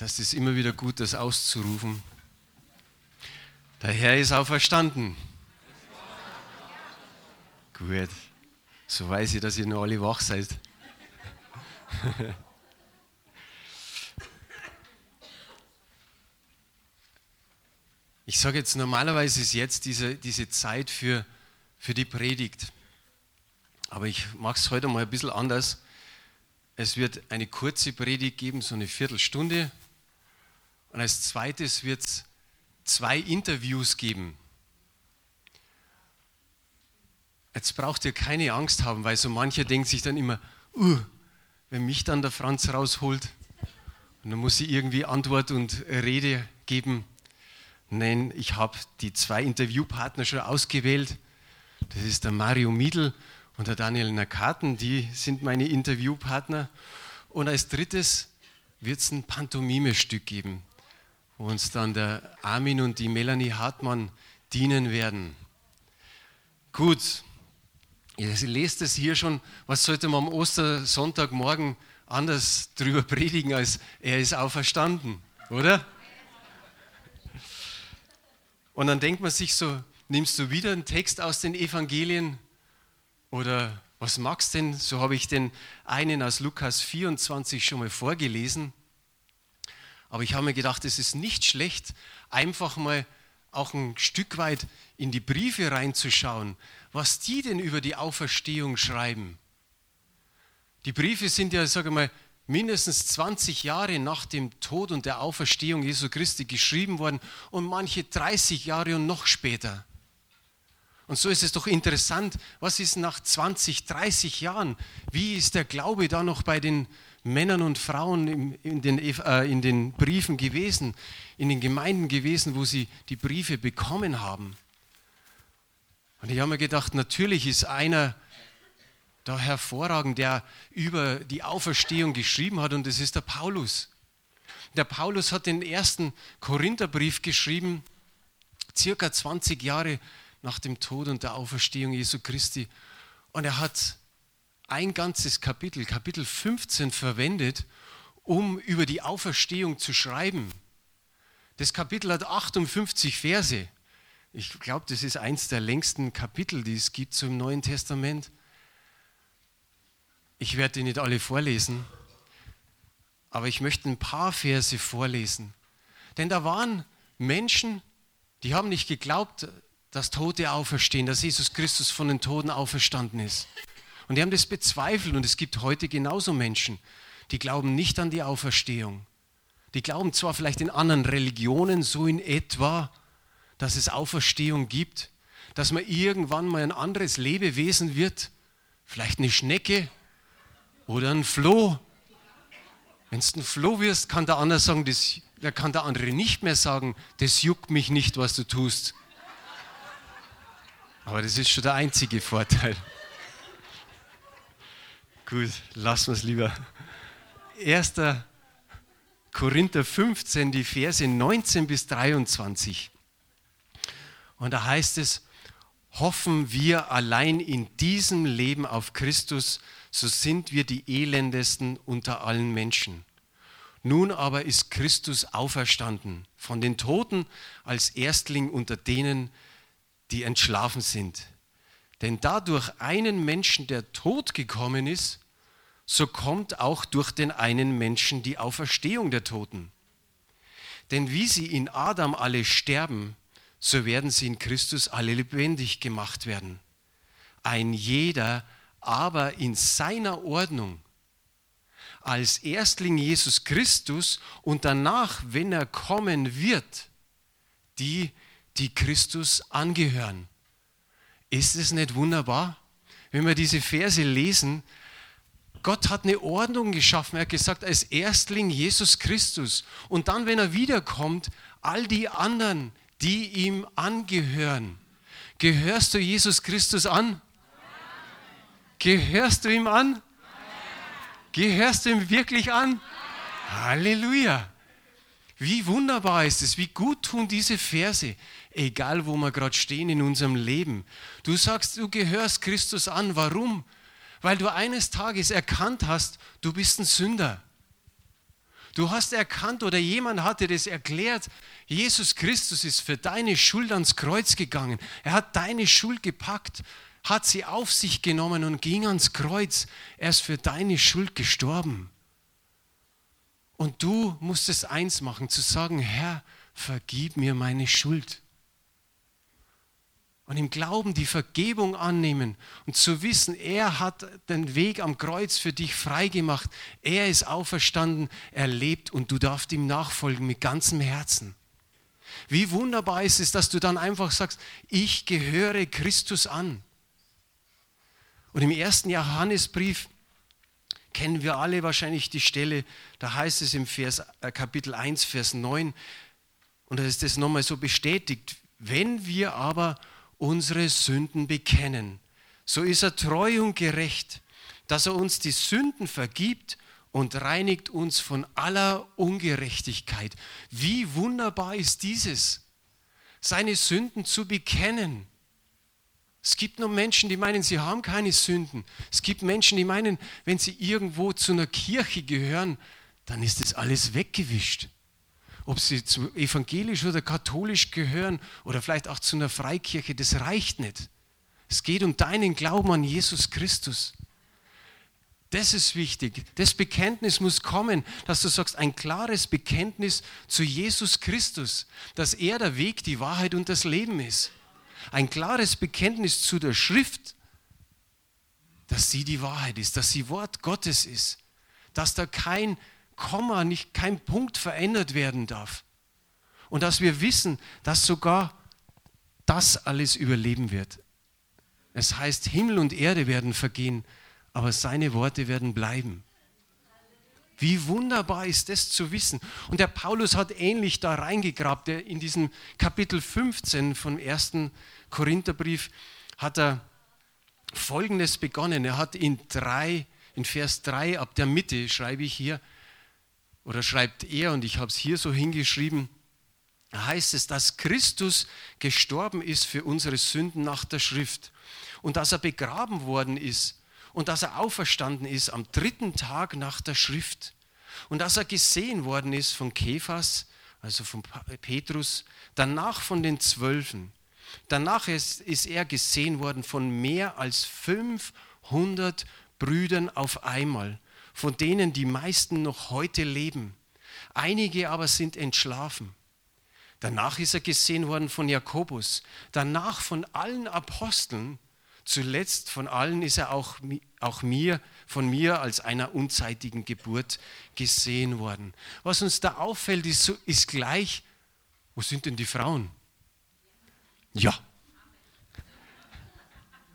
Das ist immer wieder gut, das auszurufen. Der Herr ist auferstanden. Gut. So weiß ich, dass ihr noch alle wach seid. Ich sage jetzt, normalerweise ist jetzt diese, diese Zeit für, für die Predigt. Aber ich mache es heute mal ein bisschen anders. Es wird eine kurze Predigt geben, so eine Viertelstunde. Und als zweites wird es zwei Interviews geben. Jetzt braucht ihr keine Angst haben, weil so mancher denkt sich dann immer, uh, wenn mich dann der Franz rausholt, und dann muss ich irgendwie Antwort und Rede geben. Nein, ich habe die zwei Interviewpartner schon ausgewählt. Das ist der Mario Miedl und der Daniel Nakaten, die sind meine Interviewpartner. Und als drittes wird es ein Pantomime-Stück geben wo uns dann der Armin und die Melanie Hartmann dienen werden. Gut, ihr lest es hier schon, was sollte man am Ostersonntagmorgen anders drüber predigen, als er ist auferstanden, oder? Und dann denkt man sich so, nimmst du wieder einen Text aus den Evangelien oder was magst denn? So habe ich den einen aus Lukas 24 schon mal vorgelesen. Aber ich habe mir gedacht, es ist nicht schlecht, einfach mal auch ein Stück weit in die Briefe reinzuschauen, was die denn über die Auferstehung schreiben. Die Briefe sind ja, sage ich mal, mindestens 20 Jahre nach dem Tod und der Auferstehung Jesu Christi geschrieben worden und manche 30 Jahre und noch später. Und so ist es doch interessant, was ist nach 20, 30 Jahren? Wie ist der Glaube da noch bei den Männern und Frauen in den, äh, in den Briefen gewesen, in den Gemeinden gewesen, wo sie die Briefe bekommen haben. Und ich habe mir gedacht, natürlich ist einer da hervorragend, der über die Auferstehung geschrieben hat, und das ist der Paulus. Der Paulus hat den ersten Korintherbrief geschrieben, circa 20 Jahre nach dem Tod und der Auferstehung Jesu Christi. Und er hat ein ganzes Kapitel, Kapitel 15, verwendet, um über die Auferstehung zu schreiben. Das Kapitel hat 58 Verse. Ich glaube, das ist eins der längsten Kapitel, die es gibt zum Neuen Testament. Ich werde die nicht alle vorlesen, aber ich möchte ein paar Verse vorlesen. Denn da waren Menschen, die haben nicht geglaubt, dass Tote auferstehen, dass Jesus Christus von den Toten auferstanden ist. Und die haben das bezweifelt und es gibt heute genauso Menschen, die glauben nicht an die Auferstehung. Die glauben zwar vielleicht in anderen Religionen so in etwa, dass es Auferstehung gibt, dass man irgendwann mal ein anderes Lebewesen wird, vielleicht eine Schnecke oder ein Floh. Wenn du ein Floh wirst, kann der andere sagen, das, da kann der andere nicht mehr sagen, das juckt mich nicht, was du tust. Aber das ist schon der einzige Vorteil. Gut, lassen wir es lieber. 1. Korinther 15, die Verse 19 bis 23. Und da heißt es, hoffen wir allein in diesem Leben auf Christus, so sind wir die elendesten unter allen Menschen. Nun aber ist Christus auferstanden von den Toten als Erstling unter denen, die entschlafen sind. Denn dadurch einen Menschen der Tod gekommen ist, so kommt auch durch den einen Menschen die Auferstehung der Toten. Denn wie sie in Adam alle sterben, so werden sie in Christus alle lebendig gemacht werden. Ein jeder aber in seiner Ordnung. Als Erstling Jesus Christus und danach, wenn er kommen wird, die, die Christus angehören. Ist es nicht wunderbar? Wenn wir diese Verse lesen, Gott hat eine Ordnung geschaffen. Er hat gesagt, als Erstling Jesus Christus. Und dann, wenn er wiederkommt, all die anderen, die ihm angehören. Gehörst du Jesus Christus an? Gehörst du ihm an? Gehörst du ihm wirklich an? Halleluja. Wie wunderbar ist es, wie gut tun diese Verse, egal wo wir gerade stehen in unserem Leben. Du sagst, du gehörst Christus an. Warum? Weil du eines Tages erkannt hast, du bist ein Sünder. Du hast erkannt oder jemand hat dir das erklärt, Jesus Christus ist für deine Schuld ans Kreuz gegangen. Er hat deine Schuld gepackt, hat sie auf sich genommen und ging ans Kreuz. Er ist für deine Schuld gestorben. Und du musstest eins machen, zu sagen, Herr, vergib mir meine Schuld und im Glauben die Vergebung annehmen und zu wissen, er hat den Weg am Kreuz für dich freigemacht, er ist auferstanden, er lebt und du darfst ihm nachfolgen mit ganzem Herzen. Wie wunderbar ist es, dass du dann einfach sagst, ich gehöre Christus an. Und im ersten Johannesbrief kennen wir alle wahrscheinlich die Stelle, da heißt es im Vers, äh, Kapitel 1, Vers 9, und da ist das nochmal so bestätigt, wenn wir aber unsere Sünden bekennen, so ist er treu und gerecht, dass er uns die Sünden vergibt und reinigt uns von aller Ungerechtigkeit. Wie wunderbar ist dieses, seine Sünden zu bekennen. Es gibt noch Menschen, die meinen, sie haben keine Sünden. Es gibt Menschen, die meinen, wenn sie irgendwo zu einer Kirche gehören, dann ist das alles weggewischt ob sie zu evangelisch oder katholisch gehören oder vielleicht auch zu einer Freikirche, das reicht nicht. Es geht um deinen Glauben an Jesus Christus. Das ist wichtig. Das Bekenntnis muss kommen, dass du sagst, ein klares Bekenntnis zu Jesus Christus, dass er der Weg, die Wahrheit und das Leben ist. Ein klares Bekenntnis zu der Schrift, dass sie die Wahrheit ist, dass sie Wort Gottes ist, dass da kein Komma, nicht kein Punkt verändert werden darf. Und dass wir wissen, dass sogar das alles überleben wird. Es heißt, Himmel und Erde werden vergehen, aber seine Worte werden bleiben. Wie wunderbar ist das zu wissen. Und der Paulus hat ähnlich da reingegrabt. In diesem Kapitel 15 vom ersten Korintherbrief hat er Folgendes begonnen. Er hat in drei, in Vers 3 ab der Mitte, schreibe ich hier, oder schreibt er, und ich habe es hier so hingeschrieben, heißt es, dass Christus gestorben ist für unsere Sünden nach der Schrift und dass er begraben worden ist und dass er auferstanden ist am dritten Tag nach der Schrift und dass er gesehen worden ist von Kephas, also von Petrus, danach von den Zwölfen. Danach ist, ist er gesehen worden von mehr als 500 Brüdern auf einmal von denen die meisten noch heute leben. Einige aber sind entschlafen. Danach ist er gesehen worden von Jakobus, danach von allen Aposteln, zuletzt von allen ist er auch, auch mir, von mir als einer unzeitigen Geburt gesehen worden. Was uns da auffällt, ist, ist gleich, wo sind denn die Frauen? Ja,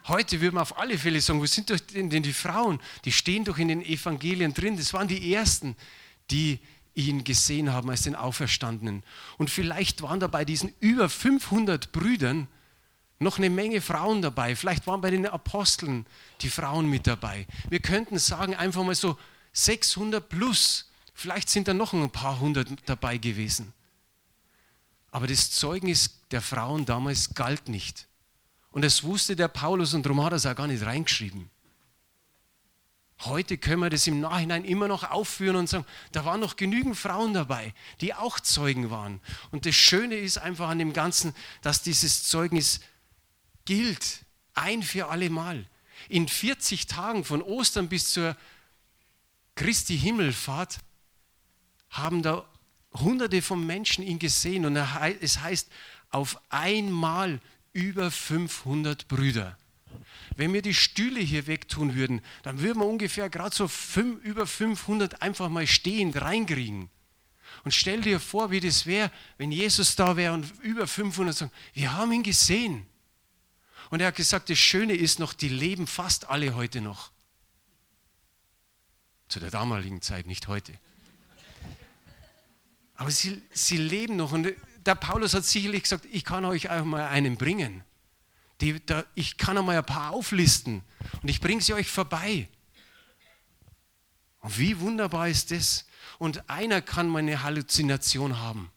Heute würden wir auf alle Fälle sagen, wo sind denn die Frauen? Die stehen doch in den Evangelien drin. Das waren die Ersten, die ihn gesehen haben als den Auferstandenen. Und vielleicht waren da bei diesen über 500 Brüdern noch eine Menge Frauen dabei. Vielleicht waren bei den Aposteln die Frauen mit dabei. Wir könnten sagen, einfach mal so 600 plus. Vielleicht sind da noch ein paar hundert dabei gewesen. Aber das Zeugnis der Frauen damals galt nicht. Und das wusste der Paulus und darum hat er es auch gar nicht reingeschrieben. Heute können wir das im Nachhinein immer noch aufführen und sagen, da waren noch genügend Frauen dabei, die auch Zeugen waren. Und das Schöne ist einfach an dem Ganzen, dass dieses Zeugnis gilt, ein für alle Mal. In 40 Tagen von Ostern bis zur Christi Himmelfahrt haben da Hunderte von Menschen ihn gesehen und es heißt, auf einmal über 500 Brüder. Wenn wir die Stühle hier wegtun würden, dann würden wir ungefähr gerade so fünf, über 500 einfach mal stehend reinkriegen. Und stell dir vor, wie das wäre, wenn Jesus da wäre und über 500 sagen, wir haben ihn gesehen. Und er hat gesagt, das Schöne ist noch, die leben fast alle heute noch. Zu der damaligen Zeit, nicht heute. Aber sie, sie leben noch. Und der Paulus hat sicherlich gesagt, ich kann euch auch mal einen bringen. Die, da, ich kann einmal ein paar auflisten und ich bringe sie euch vorbei. Und wie wunderbar ist das? Und einer kann mal eine Halluzination haben.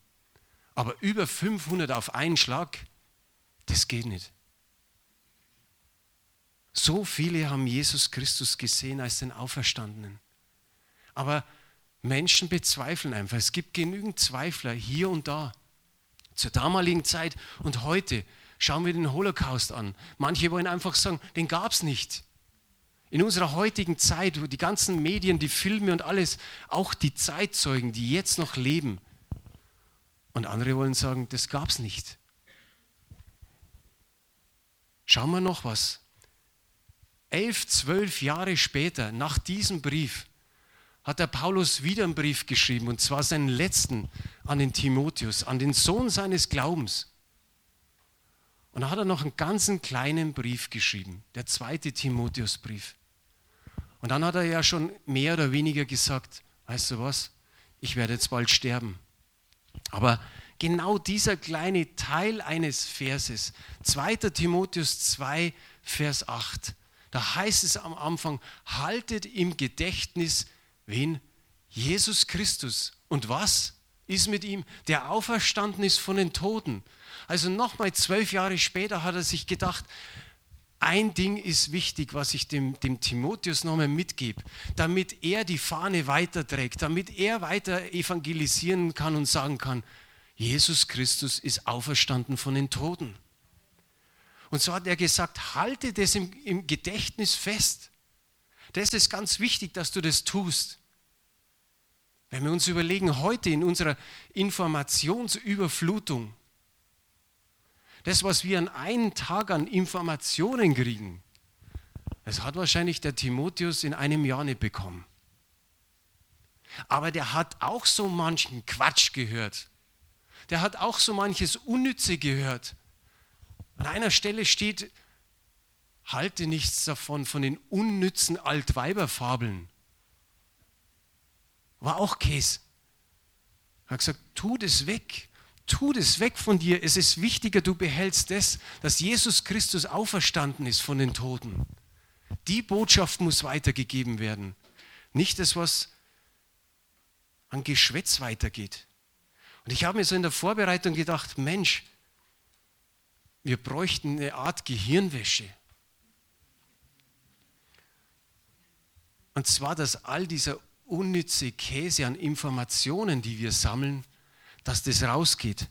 Aber über 500 auf einen Schlag, das geht nicht. So viele haben Jesus Christus gesehen als den Auferstandenen. Aber Menschen bezweifeln einfach. Es gibt genügend Zweifler hier und da. Zur damaligen Zeit und heute schauen wir den Holocaust an. Manche wollen einfach sagen, den gab es nicht. In unserer heutigen Zeit, wo die ganzen Medien, die Filme und alles, auch die Zeitzeugen, die jetzt noch leben. Und andere wollen sagen, das gab es nicht. Schauen wir noch was. Elf, zwölf Jahre später, nach diesem Brief, hat der Paulus wieder einen Brief geschrieben, und zwar seinen letzten an den Timotheus, an den Sohn seines Glaubens. Und da hat er noch einen ganzen kleinen Brief geschrieben, der zweite Timotheusbrief. Und dann hat er ja schon mehr oder weniger gesagt, weißt du was, ich werde jetzt bald sterben. Aber genau dieser kleine Teil eines Verses, 2 Timotheus 2, Vers 8, da heißt es am Anfang, haltet im Gedächtnis, wen? Jesus Christus. Und was ist mit ihm? Der auferstanden ist von den Toten. Also nochmal zwölf Jahre später hat er sich gedacht, ein Ding ist wichtig, was ich dem, dem Timotheus nochmal mitgebe, damit er die Fahne weiterträgt, damit er weiter evangelisieren kann und sagen kann, Jesus Christus ist auferstanden von den Toten. Und so hat er gesagt, halte das im, im Gedächtnis fest. Das ist ganz wichtig, dass du das tust. Wenn wir uns überlegen, heute in unserer Informationsüberflutung, das, was wir an einem Tag an Informationen kriegen, das hat wahrscheinlich der Timotheus in einem Jahr nicht bekommen. Aber der hat auch so manchen Quatsch gehört. Der hat auch so manches Unnütze gehört. An einer Stelle steht, halte nichts davon, von den unnützen Altweiberfabeln. War auch Käse. Er hat gesagt, tu das weg tu das weg von dir. Es ist wichtiger, du behältst das, dass Jesus Christus auferstanden ist von den Toten. Die Botschaft muss weitergegeben werden. Nicht das, was an Geschwätz weitergeht. Und ich habe mir so in der Vorbereitung gedacht, Mensch, wir bräuchten eine Art Gehirnwäsche. Und zwar, dass all dieser unnütze Käse an Informationen, die wir sammeln, dass das rausgeht,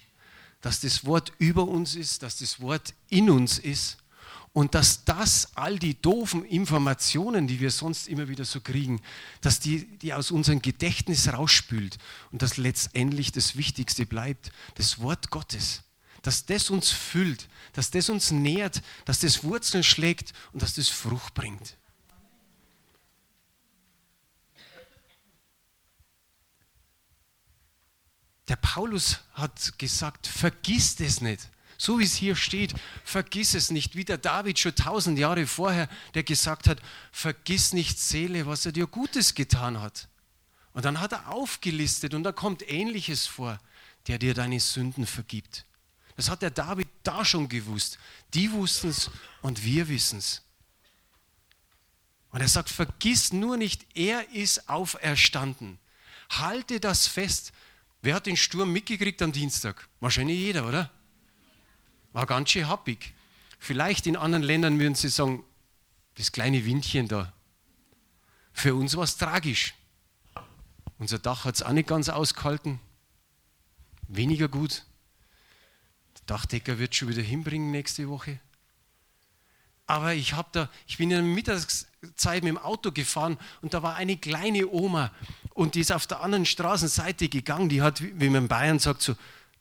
dass das Wort über uns ist, dass das Wort in uns ist und dass das all die doofen Informationen, die wir sonst immer wieder so kriegen, dass die, die aus unserem Gedächtnis rausspült und dass letztendlich das Wichtigste bleibt, das Wort Gottes. Dass das uns füllt, dass das uns nährt, dass das Wurzeln schlägt und dass das Frucht bringt. Der Paulus hat gesagt, vergiss das nicht. So wie es hier steht, vergiss es nicht. Wie der David schon tausend Jahre vorher, der gesagt hat, vergiss nicht Seele, was er dir Gutes getan hat. Und dann hat er aufgelistet und da kommt Ähnliches vor, der dir deine Sünden vergibt. Das hat der David da schon gewusst. Die wussten es und wir wissen es. Und er sagt, vergiss nur nicht, er ist auferstanden. Halte das fest, Wer hat den Sturm mitgekriegt am Dienstag? Wahrscheinlich jeder, oder? War ganz schön happig. Vielleicht in anderen Ländern würden sie sagen, das kleine Windchen da. Für uns war es tragisch. Unser Dach hat es auch nicht ganz ausgehalten. Weniger gut. Der Dachdecker wird schon wieder hinbringen nächste Woche. Aber ich habe da, ich bin in der Mittagszeit mit dem Auto gefahren und da war eine kleine Oma und die ist auf der anderen Straßenseite gegangen. Die hat, wie man in Bayern sagt, so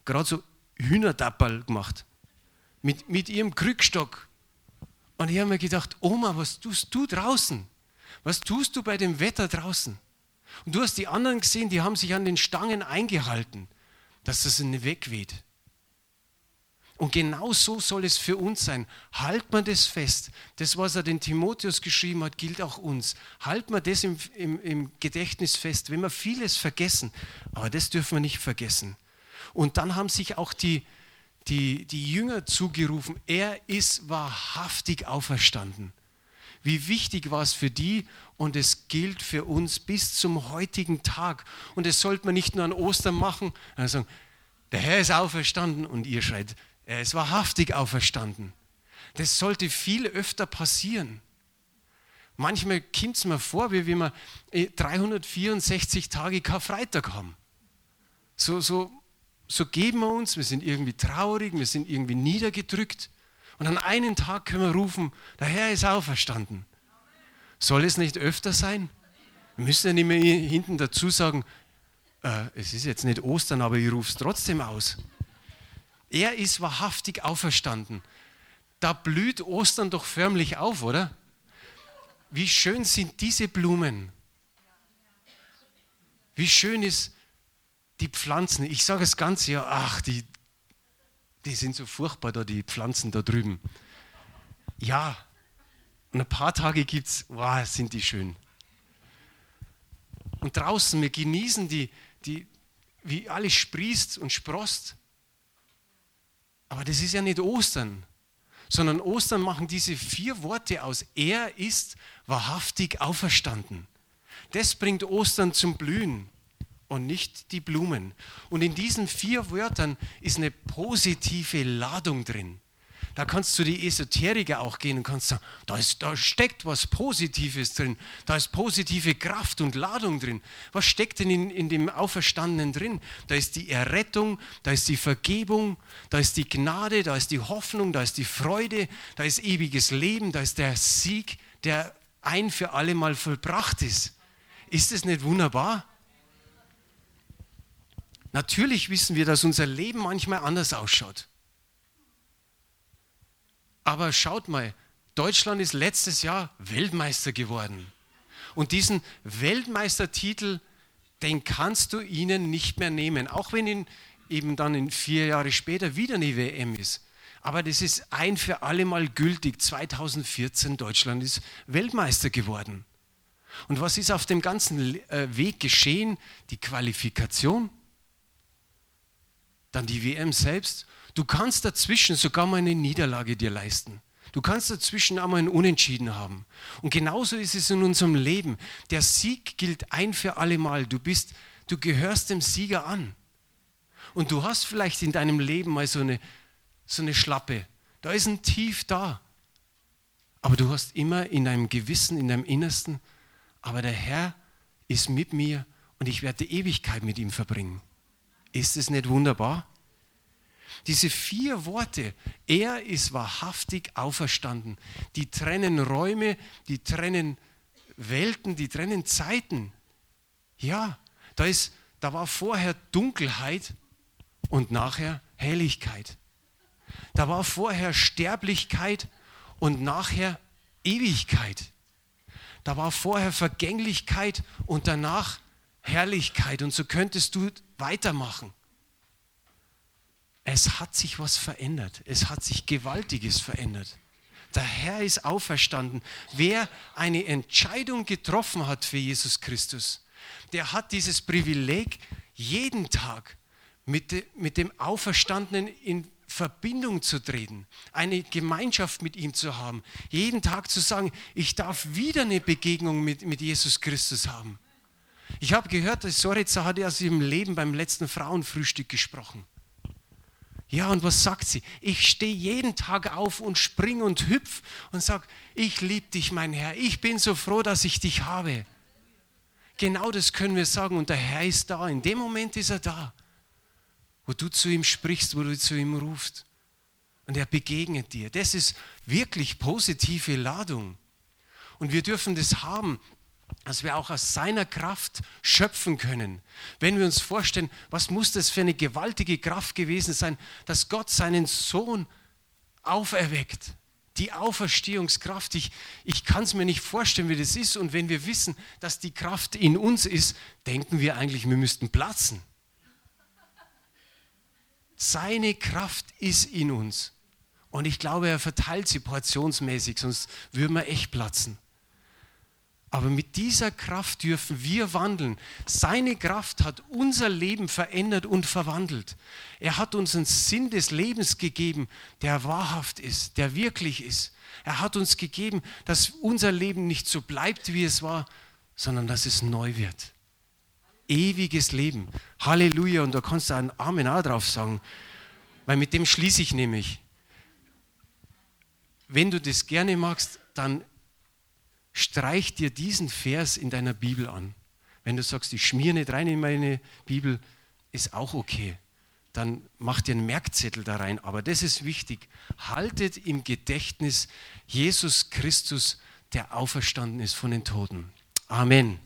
gerade so Hühnerdapperl gemacht mit, mit ihrem Krückstock. Und ich habe mir gedacht, Oma, was tust du draußen? Was tust du bei dem Wetter draußen? Und du hast die anderen gesehen, die haben sich an den Stangen eingehalten, dass das nicht wegweht. Und genau so soll es für uns sein. Halt man das fest. Das, was er den Timotheus geschrieben hat, gilt auch uns. Halt man das im, im, im Gedächtnis fest. Wenn wir vieles vergessen, aber das dürfen wir nicht vergessen. Und dann haben sich auch die, die, die Jünger zugerufen, er ist wahrhaftig auferstanden. Wie wichtig war es für die und es gilt für uns bis zum heutigen Tag. Und das sollte man nicht nur an Ostern machen, sondern sagen, der Herr ist auferstanden und ihr schreit, er ist wahrhaftig auferstanden. Das sollte viel öfter passieren. Manchmal kommt es mir vor, wie wenn wir 364 Tage Karfreitag haben. So, so, so geben wir uns, wir sind irgendwie traurig, wir sind irgendwie niedergedrückt. Und an einem Tag können wir rufen, der Herr ist auferstanden. Soll es nicht öfter sein? Wir müssen ja nicht mehr hinten dazu sagen, äh, es ist jetzt nicht Ostern, aber ich rufe es trotzdem aus. Er ist wahrhaftig auferstanden. Da blüht Ostern doch förmlich auf, oder? Wie schön sind diese Blumen. Wie schön ist die Pflanzen. Ich sage es ganz ja, ach, die, die sind so furchtbar da, die Pflanzen da drüben. Ja, und ein paar Tage gibt es, wow, sind die schön. Und draußen, wir genießen die, die, wie alles sprießt und sprost. Aber das ist ja nicht Ostern, sondern Ostern machen diese vier Worte aus. Er ist wahrhaftig auferstanden. Das bringt Ostern zum Blühen und nicht die Blumen. Und in diesen vier Wörtern ist eine positive Ladung drin. Da kannst du die Esoteriker auch gehen und kannst sagen, da, ist, da steckt was Positives drin, da ist positive Kraft und Ladung drin. Was steckt denn in, in dem Auferstandenen drin? Da ist die Errettung, da ist die Vergebung, da ist die Gnade, da ist die Hoffnung, da ist die Freude, da ist ewiges Leben, da ist der Sieg, der ein für alle Mal vollbracht ist. Ist es nicht wunderbar? Natürlich wissen wir, dass unser Leben manchmal anders ausschaut. Aber schaut mal, Deutschland ist letztes Jahr Weltmeister geworden. Und diesen Weltmeistertitel, den kannst du ihnen nicht mehr nehmen, auch wenn ihn eben dann in vier Jahre später wieder eine WM ist. Aber das ist ein für alle Mal gültig. 2014 Deutschland ist Weltmeister geworden. Und was ist auf dem ganzen äh, Weg geschehen? Die Qualifikation, dann die WM selbst Du kannst dazwischen sogar mal eine Niederlage dir leisten. Du kannst dazwischen auch mal ein Unentschieden haben. Und genauso ist es in unserem Leben. Der Sieg gilt ein für alle Mal. Du bist, du gehörst dem Sieger an. Und du hast vielleicht in deinem Leben mal so eine, so eine Schlappe. Da ist ein Tief da. Aber du hast immer in deinem Gewissen, in deinem Innersten, aber der Herr ist mit mir und ich werde die Ewigkeit mit ihm verbringen. Ist es nicht wunderbar? Diese vier Worte, er ist wahrhaftig auferstanden, die trennen Räume, die trennen Welten, die trennen Zeiten. Ja, da, ist, da war vorher Dunkelheit und nachher Helligkeit. Da war vorher Sterblichkeit und nachher Ewigkeit. Da war vorher Vergänglichkeit und danach Herrlichkeit. Und so könntest du weitermachen. Es hat sich was verändert. Es hat sich Gewaltiges verändert. Der Herr ist auferstanden. Wer eine Entscheidung getroffen hat für Jesus Christus, der hat dieses Privileg, jeden Tag mit, mit dem Auferstandenen in Verbindung zu treten, eine Gemeinschaft mit ihm zu haben, jeden Tag zu sagen, ich darf wieder eine Begegnung mit, mit Jesus Christus haben. Ich habe gehört, dass Soritza hat aus ihrem Leben beim letzten Frauenfrühstück gesprochen. Ja, und was sagt sie? Ich stehe jeden Tag auf und spring und hüpf und sage, ich liebe dich, mein Herr. Ich bin so froh, dass ich dich habe. Genau das können wir sagen. Und der Herr ist da. In dem Moment ist er da, wo du zu ihm sprichst, wo du zu ihm rufst. Und er begegnet dir. Das ist wirklich positive Ladung. Und wir dürfen das haben dass wir auch aus seiner Kraft schöpfen können. Wenn wir uns vorstellen, was muss das für eine gewaltige Kraft gewesen sein, dass Gott seinen Sohn auferweckt. Die Auferstehungskraft, ich, ich kann es mir nicht vorstellen, wie das ist. Und wenn wir wissen, dass die Kraft in uns ist, denken wir eigentlich, wir müssten platzen. Seine Kraft ist in uns. Und ich glaube, er verteilt sie portionsmäßig, sonst würden wir echt platzen. Aber mit dieser Kraft dürfen wir wandeln. Seine Kraft hat unser Leben verändert und verwandelt. Er hat uns einen Sinn des Lebens gegeben, der wahrhaft ist, der wirklich ist. Er hat uns gegeben, dass unser Leben nicht so bleibt, wie es war, sondern dass es neu wird. Ewiges Leben. Halleluja. Und da kannst du einen Amen auch drauf sagen, weil mit dem schließe ich nämlich. Wenn du das gerne magst, dann streich dir diesen Vers in deiner Bibel an. Wenn du sagst, ich schmier nicht rein in meine Bibel, ist auch okay. Dann mach dir einen Merkzettel da rein. Aber das ist wichtig. Haltet im Gedächtnis Jesus Christus, der auferstanden ist von den Toten. Amen.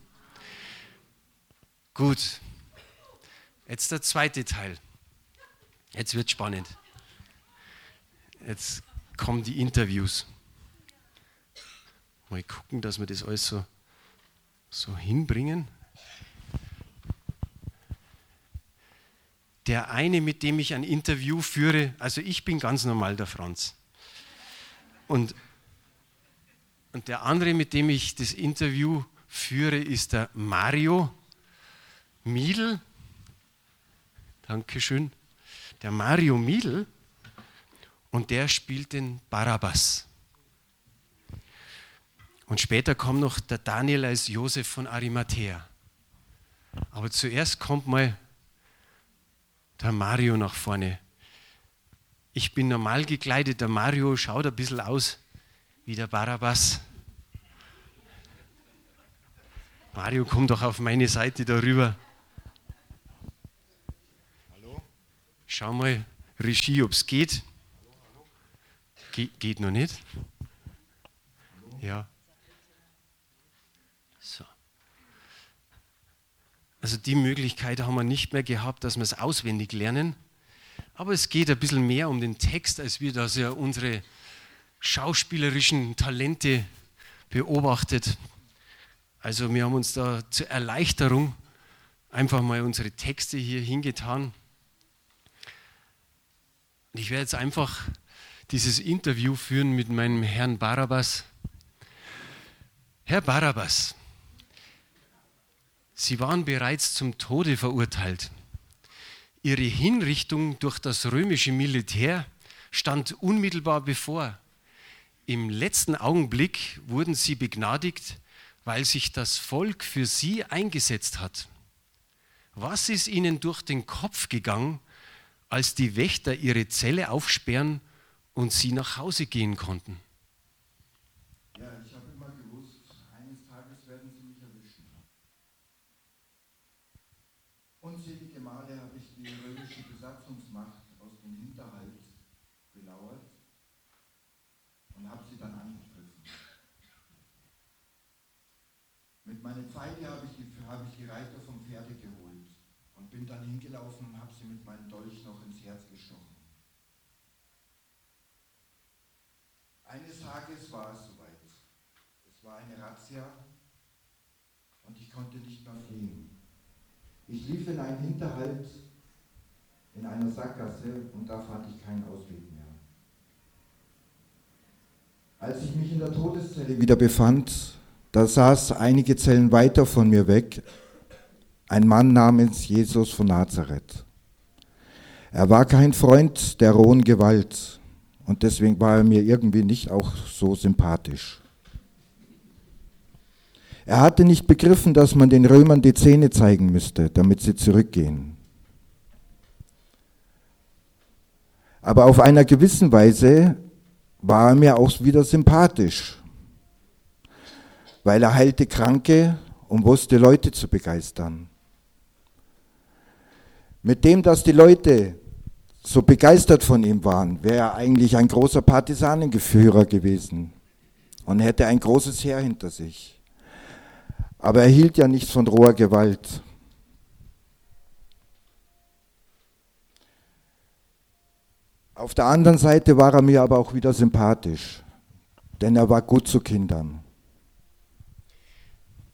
Gut. Jetzt der zweite Teil. Jetzt wird spannend. Jetzt kommen die Interviews. Mal gucken, dass wir das alles so, so hinbringen. Der eine, mit dem ich ein Interview führe, also ich bin ganz normal der Franz. Und, und der andere, mit dem ich das Interview führe, ist der Mario Miedl. Dankeschön. Der Mario Miedl und der spielt den Barabbas. Und später kommt noch der Daniel als Josef von Arimathea. Aber zuerst kommt mal der Mario nach vorne. Ich bin normal gekleidet, der Mario schaut ein bisschen aus wie der Barabbas. Mario, komm doch auf meine Seite darüber. Hallo? Schau mal, Regie, ob es geht. Ge geht noch nicht? Ja. Also die Möglichkeit haben wir nicht mehr gehabt, dass wir es auswendig lernen. Aber es geht ein bisschen mehr um den Text, als wir das ja unsere schauspielerischen Talente beobachtet. Also wir haben uns da zur Erleichterung einfach mal unsere Texte hier hingetan. Und ich werde jetzt einfach dieses Interview führen mit meinem Herrn Barabbas. Herr Barabbas, Sie waren bereits zum Tode verurteilt. Ihre Hinrichtung durch das römische Militär stand unmittelbar bevor. Im letzten Augenblick wurden Sie begnadigt, weil sich das Volk für Sie eingesetzt hat. Was ist Ihnen durch den Kopf gegangen, als die Wächter Ihre Zelle aufsperren und sie nach Hause gehen konnten. Ja, ich habe immer gewusst, eines Tages werden sie mich erwischen. Unzählige Male habe ich die römische Besatzungsmacht aus dem Hinterhalt belauert und habe sie dann angegriffen. Mit meinem Pfeil habe ich, habe ich die Reiter vom Pferde geholt und bin dann hingelaufen und habe sie mit meinem Dolch noch ins Herz gestochen. Eines Tages war es soweit. Es war eine Razzia und ich konnte nicht mehr fliehen. Ich lief in einen Hinterhalt in einer Sackgasse und da fand ich keinen Ausweg mehr. Als ich mich in der Todeszelle wieder befand, da saß einige Zellen weiter von mir weg ein Mann namens Jesus von Nazareth. Er war kein Freund der rohen Gewalt, und deswegen war er mir irgendwie nicht auch so sympathisch. Er hatte nicht begriffen, dass man den Römern die Zähne zeigen müsste, damit sie zurückgehen. Aber auf einer gewissen Weise war er mir auch wieder sympathisch, weil er heilte Kranke und wusste Leute zu begeistern. Mit dem, dass die Leute so begeistert von ihm waren, wäre er eigentlich ein großer Partisanengeführer gewesen und hätte ein großes Heer hinter sich. Aber er hielt ja nichts von roher Gewalt. Auf der anderen Seite war er mir aber auch wieder sympathisch, denn er war gut zu Kindern.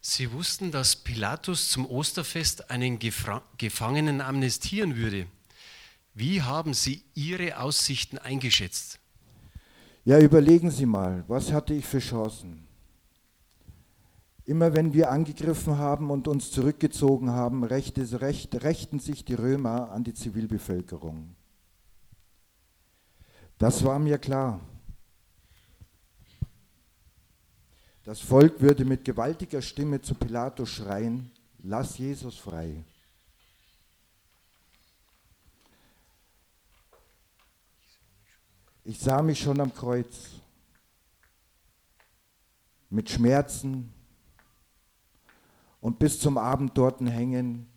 Sie wussten, dass Pilatus zum Osterfest einen Gefangenen amnestieren würde. Wie haben Sie Ihre Aussichten eingeschätzt? Ja, überlegen Sie mal, was hatte ich für Chancen? Immer wenn wir angegriffen haben und uns zurückgezogen haben, rechte, recht, rächten sich die Römer an die Zivilbevölkerung. Das war mir klar. Das Volk würde mit gewaltiger Stimme zu Pilatus schreien, lass Jesus frei. Ich sah mich schon am Kreuz. mit Schmerzen und bis zum Abend dort hängen,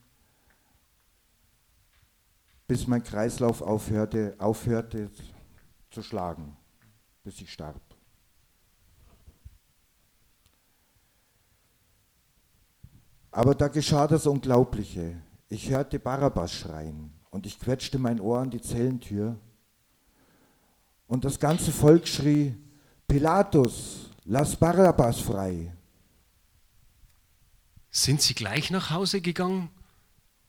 bis mein Kreislauf aufhörte, aufhörte zu schlagen, bis ich starb. Aber da geschah das Unglaubliche. Ich hörte Barabbas schreien und ich quetschte mein Ohr an die Zellentür. Und das ganze Volk schrie, Pilatus, lass Barabbas frei. Sind Sie gleich nach Hause gegangen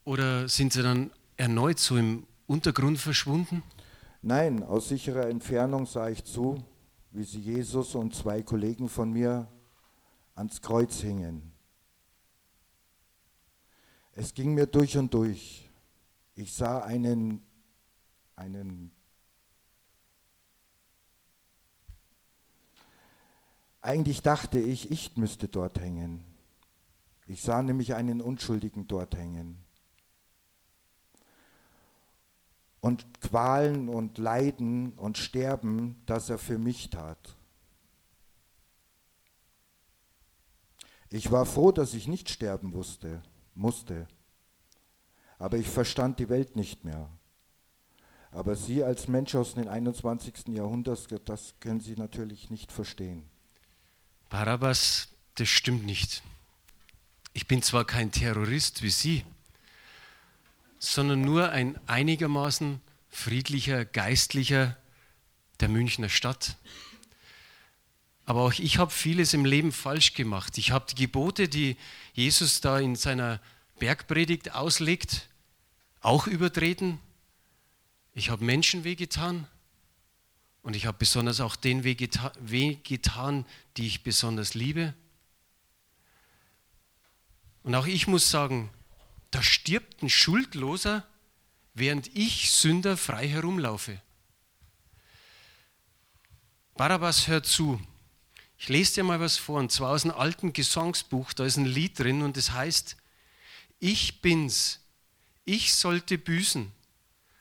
oder sind Sie dann erneut so im Untergrund verschwunden? Nein, aus sicherer Entfernung sah ich zu, wie sie Jesus und zwei Kollegen von mir ans Kreuz hingen. Es ging mir durch und durch. Ich sah einen, einen Eigentlich dachte ich, ich müsste dort hängen. Ich sah nämlich einen Unschuldigen dort hängen. Und Qualen und Leiden und Sterben, das er für mich tat. Ich war froh, dass ich nicht sterben wusste musste. Aber ich verstand die Welt nicht mehr. Aber Sie als Mensch aus dem 21. Jahrhundert, das können Sie natürlich nicht verstehen. Barabbas, das stimmt nicht. Ich bin zwar kein Terrorist wie Sie, sondern nur ein einigermaßen friedlicher Geistlicher der Münchner Stadt. Aber auch ich habe vieles im Leben falsch gemacht. Ich habe die Gebote, die Jesus da in seiner Bergpredigt auslegt, auch übertreten. Ich habe Menschen wehgetan und ich habe besonders auch den wehgetan, die ich besonders liebe. Und auch ich muss sagen, da stirbt ein Schuldloser, während ich Sünder frei herumlaufe. Barabbas hört zu. Ich lese dir mal was vor, und zwar aus einem alten Gesangsbuch, da ist ein Lied drin und es heißt, ich bin's, ich sollte büßen,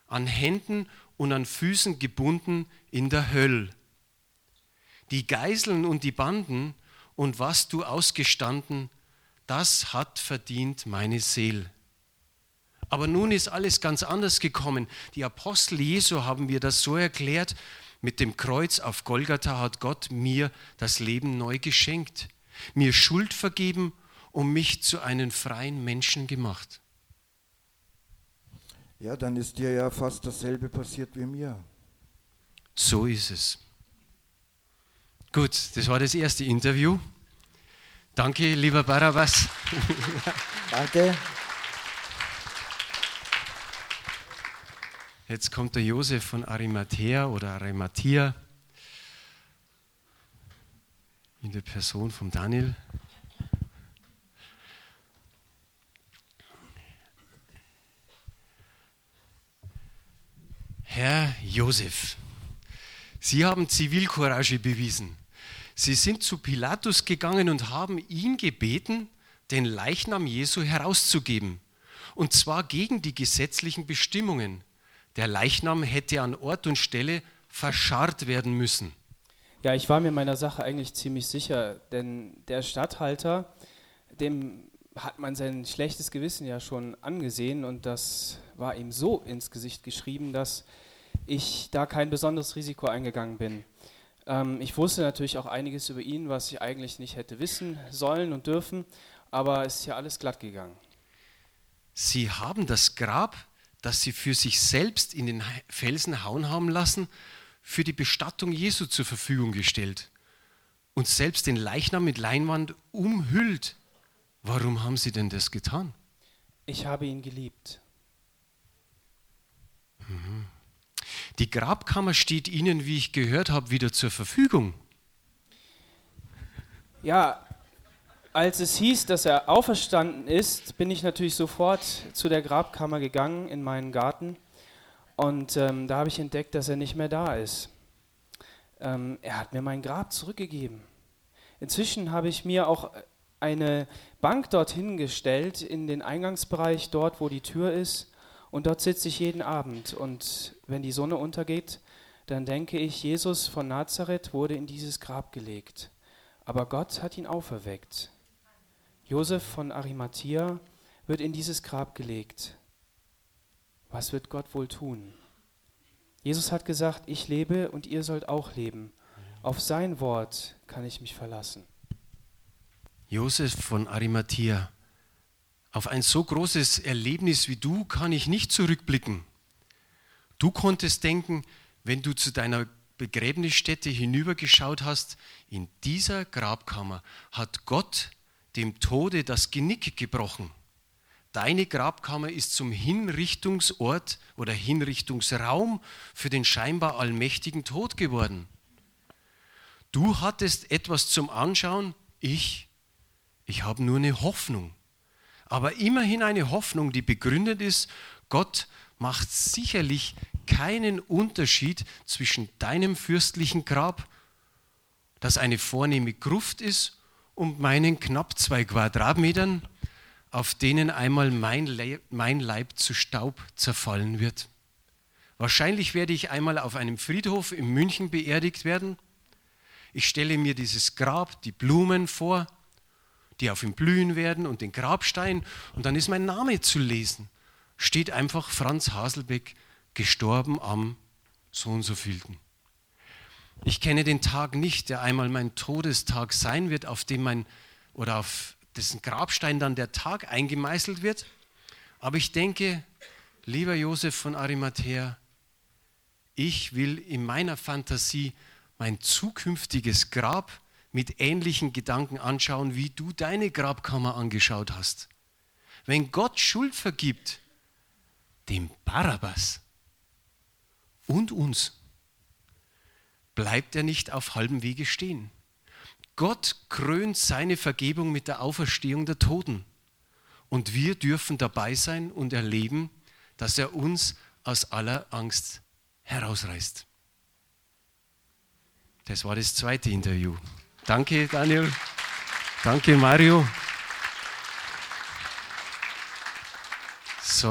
an Händen und an Füßen gebunden in der Hölle. Die Geiseln und die Banden und was du ausgestanden, das hat verdient meine Seele. Aber nun ist alles ganz anders gekommen. Die Apostel Jesu haben mir das so erklärt, mit dem Kreuz auf Golgatha hat Gott mir das Leben neu geschenkt, mir Schuld vergeben und mich zu einem freien Menschen gemacht. Ja, dann ist dir ja fast dasselbe passiert wie mir. So ist es. Gut, das war das erste Interview. Danke, lieber Barabbas. Danke. Jetzt kommt der Josef von Arimathea oder Arimathea in der Person von Daniel. Herr Josef, Sie haben Zivilcourage bewiesen. Sie sind zu Pilatus gegangen und haben ihn gebeten, den Leichnam Jesu herauszugeben. Und zwar gegen die gesetzlichen Bestimmungen. Der Leichnam hätte an Ort und Stelle verscharrt werden müssen. Ja, ich war mir meiner Sache eigentlich ziemlich sicher, denn der Statthalter, dem hat man sein schlechtes Gewissen ja schon angesehen und das war ihm so ins Gesicht geschrieben, dass ich da kein besonderes Risiko eingegangen bin. Ähm, ich wusste natürlich auch einiges über ihn, was ich eigentlich nicht hätte wissen sollen und dürfen, aber es ist ja alles glatt gegangen. Sie haben das Grab das sie für sich selbst in den Felsen hauen haben lassen, für die Bestattung Jesu zur Verfügung gestellt und selbst den Leichnam mit Leinwand umhüllt. Warum haben sie denn das getan? Ich habe ihn geliebt. Mhm. Die Grabkammer steht Ihnen, wie ich gehört habe, wieder zur Verfügung. Ja, als es hieß, dass er auferstanden ist, bin ich natürlich sofort zu der Grabkammer gegangen in meinen Garten und ähm, da habe ich entdeckt, dass er nicht mehr da ist. Ähm, er hat mir mein Grab zurückgegeben. Inzwischen habe ich mir auch eine Bank dorthin gestellt, in den Eingangsbereich, dort wo die Tür ist. Und dort sitze ich jeden Abend. Und wenn die Sonne untergeht, dann denke ich, Jesus von Nazareth wurde in dieses Grab gelegt aber Gott hat ihn auferweckt. Josef von Arimathea wird in dieses Grab gelegt. Was wird Gott wohl tun? Jesus hat gesagt, ich lebe und ihr sollt auch leben. Auf sein Wort kann ich mich verlassen. Josef von Arimathea, auf ein so großes Erlebnis wie du kann ich nicht zurückblicken. Du konntest denken, wenn du zu deiner Begräbnisstätte hinübergeschaut hast, in dieser Grabkammer hat Gott dem Tode das Genick gebrochen. Deine Grabkammer ist zum Hinrichtungsort oder Hinrichtungsraum für den scheinbar allmächtigen Tod geworden. Du hattest etwas zum Anschauen, ich, ich habe nur eine Hoffnung. Aber immerhin eine Hoffnung, die begründet ist, Gott macht sicherlich keinen Unterschied zwischen deinem fürstlichen Grab, das eine vornehme Gruft ist, und meinen knapp zwei Quadratmetern, auf denen einmal mein Leib, mein Leib zu Staub zerfallen wird. Wahrscheinlich werde ich einmal auf einem Friedhof in München beerdigt werden. Ich stelle mir dieses Grab, die Blumen vor, die auf ihm blühen werden und den Grabstein und dann ist mein Name zu lesen. Steht einfach Franz Haselbeck, gestorben am so und so vielten. Ich kenne den Tag nicht, der einmal mein Todestag sein wird, auf dem mein oder auf dessen Grabstein dann der Tag eingemeißelt wird. Aber ich denke, lieber Josef von Arimathea, ich will in meiner Fantasie mein zukünftiges Grab mit ähnlichen Gedanken anschauen, wie du deine Grabkammer angeschaut hast. Wenn Gott Schuld vergibt, dem Barabbas und uns, bleibt er nicht auf halbem Wege stehen. Gott krönt seine Vergebung mit der Auferstehung der Toten. Und wir dürfen dabei sein und erleben, dass er uns aus aller Angst herausreißt. Das war das zweite Interview. Danke, Daniel. Danke, Mario.